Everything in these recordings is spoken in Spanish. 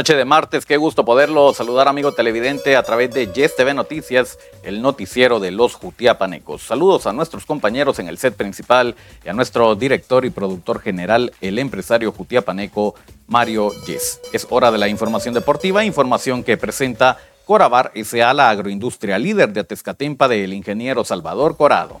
Noche de martes, qué gusto poderlo saludar amigo televidente a través de Yes TV Noticias, el noticiero de los Jutiapanecos. Saludos a nuestros compañeros en el set principal y a nuestro director y productor general, el empresario jutiapaneco Mario Yes. Es hora de la información deportiva, información que presenta Corabar S.A., la agroindustria líder de Atezcatempa del ingeniero Salvador Corado.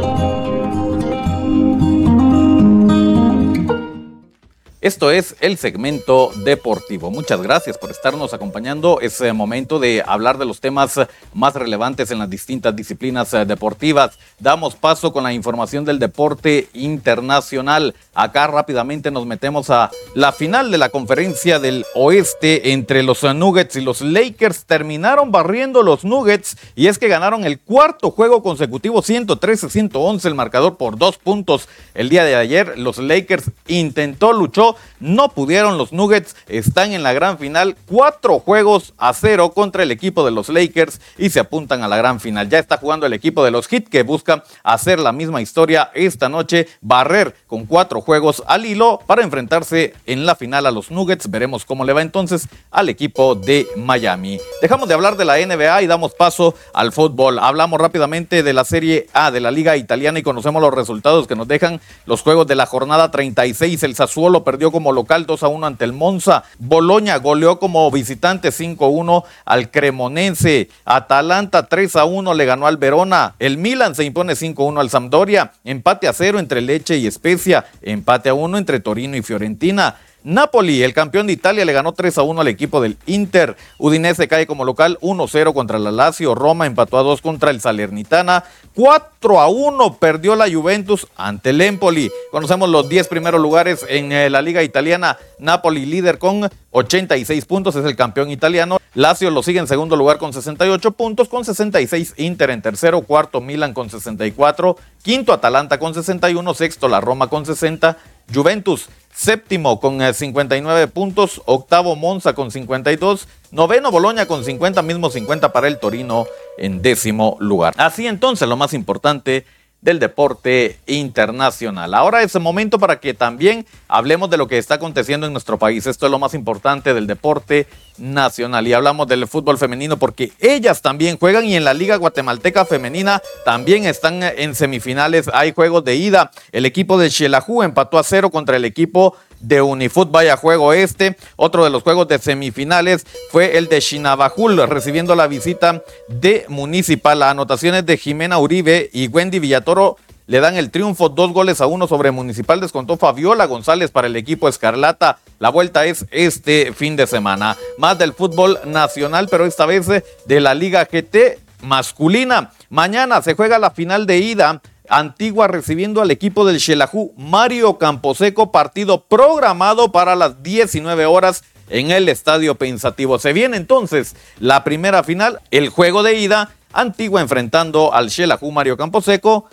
Esto es el segmento deportivo. Muchas gracias por estarnos acompañando. Es eh, momento de hablar de los temas más relevantes en las distintas disciplinas eh, deportivas. Damos paso con la información del deporte internacional. Acá rápidamente nos metemos a la final de la conferencia del oeste entre los Nuggets y los Lakers. Terminaron barriendo los Nuggets y es que ganaron el cuarto juego consecutivo 113-111 el marcador por dos puntos. El día de ayer los Lakers intentó, luchó no pudieron los Nuggets, están en la gran final, cuatro juegos a cero contra el equipo de los Lakers y se apuntan a la gran final. Ya está jugando el equipo de los Heat que busca hacer la misma historia esta noche, barrer con cuatro juegos al hilo para enfrentarse en la final a los Nuggets. Veremos cómo le va entonces al equipo de Miami. Dejamos de hablar de la NBA y damos paso al fútbol. Hablamos rápidamente de la Serie A de la Liga Italiana y conocemos los resultados que nos dejan los juegos de la jornada 36. El Sassuolo perdió como local 2 a 1 ante el Monza. Boloña goleó como visitante 5 a 1 al Cremonense. Atalanta 3 a 1 le ganó al Verona. El Milan se impone 5 a 1 al Sampdoria. Empate a 0 entre Leche y Especia. Empate a 1 entre Torino y Fiorentina. Napoli, el campeón de Italia, le ganó 3 a 1 al equipo del Inter. Udinese cae como local 1-0 contra la Lazio. Roma empató a 2 contra el Salernitana. 4 a 1 perdió la Juventus ante el Empoli. Conocemos los 10 primeros lugares en eh, la Liga Italiana. Napoli líder con 86 puntos, es el campeón italiano. Lazio lo sigue en segundo lugar con 68 puntos, con 66 Inter en tercero, cuarto Milan con 64, quinto Atalanta con 61, sexto la Roma con 60, Juventus Séptimo con 59 eh, puntos, octavo Monza con 52, noveno Boloña con 50, mismo 50 para el Torino en décimo lugar. Así entonces lo más importante del deporte internacional. Ahora es el momento para que también hablemos de lo que está aconteciendo en nuestro país. Esto es lo más importante del deporte nacional. Y hablamos del fútbol femenino porque ellas también juegan y en la Liga Guatemalteca Femenina también están en semifinales. Hay juegos de ida. El equipo de Xelajú empató a cero contra el equipo de Unifut. Vaya juego este. Otro de los juegos de semifinales fue el de Chinabajul, recibiendo la visita de Municipal. Anotaciones de Jimena Uribe y Wendy Villatoro le dan el triunfo, dos goles a uno sobre Municipal. Descontó Fabiola González para el equipo Escarlata. La vuelta es este fin de semana. Más del fútbol nacional, pero esta vez de la Liga GT masculina. Mañana se juega la final de ida Antigua recibiendo al equipo del Xelajú Mario Camposeco, partido programado para las 19 horas en el Estadio Pensativo. Se viene entonces la primera final, el juego de ida, Antigua enfrentando al Xelajú Mario Camposeco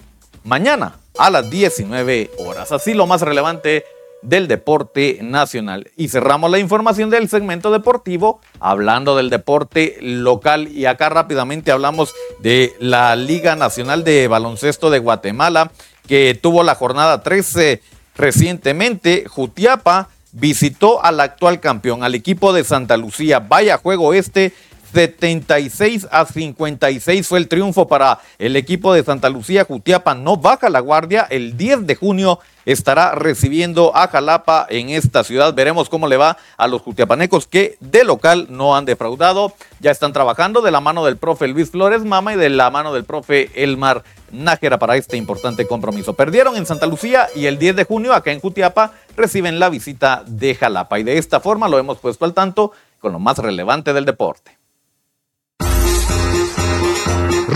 mañana a las 19 horas. Así lo más relevante del deporte nacional. Y cerramos la información del segmento deportivo hablando del deporte local y acá rápidamente hablamos de la Liga Nacional de Baloncesto de Guatemala que tuvo la jornada 13 recientemente. Jutiapa visitó al actual campeón, al equipo de Santa Lucía. Vaya juego este 76 a 56 fue el triunfo para el equipo de Santa Lucía. Jutiapa no baja la guardia. El 10 de junio estará recibiendo a Jalapa en esta ciudad. Veremos cómo le va a los jutiapanecos que de local no han defraudado. Ya están trabajando de la mano del profe Luis Flores Mama y de la mano del profe Elmar Nájera para este importante compromiso. Perdieron en Santa Lucía y el 10 de junio acá en Jutiapa reciben la visita de Jalapa. Y de esta forma lo hemos puesto al tanto con lo más relevante del deporte.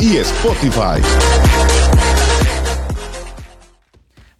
y Spotify.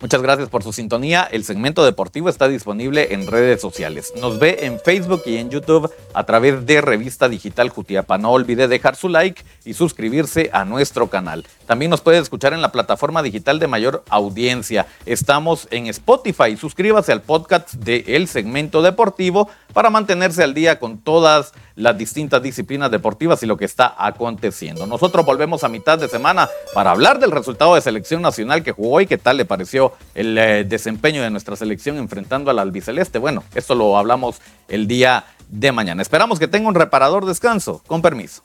Muchas gracias por su sintonía. El segmento deportivo está disponible en redes sociales. Nos ve en Facebook y en YouTube a través de Revista Digital Jutiapa. No olvide dejar su like y suscribirse a nuestro canal. También nos puede escuchar en la plataforma digital de mayor audiencia. Estamos en Spotify. Suscríbase al podcast de El Segmento Deportivo para mantenerse al día con todas las distintas disciplinas deportivas y lo que está aconteciendo. Nosotros volvemos a mitad de semana para hablar del resultado de selección nacional que jugó y qué tal le pareció el eh, desempeño de nuestra selección enfrentando al albiceleste. Bueno, esto lo hablamos el día de mañana. Esperamos que tenga un reparador descanso. Con permiso.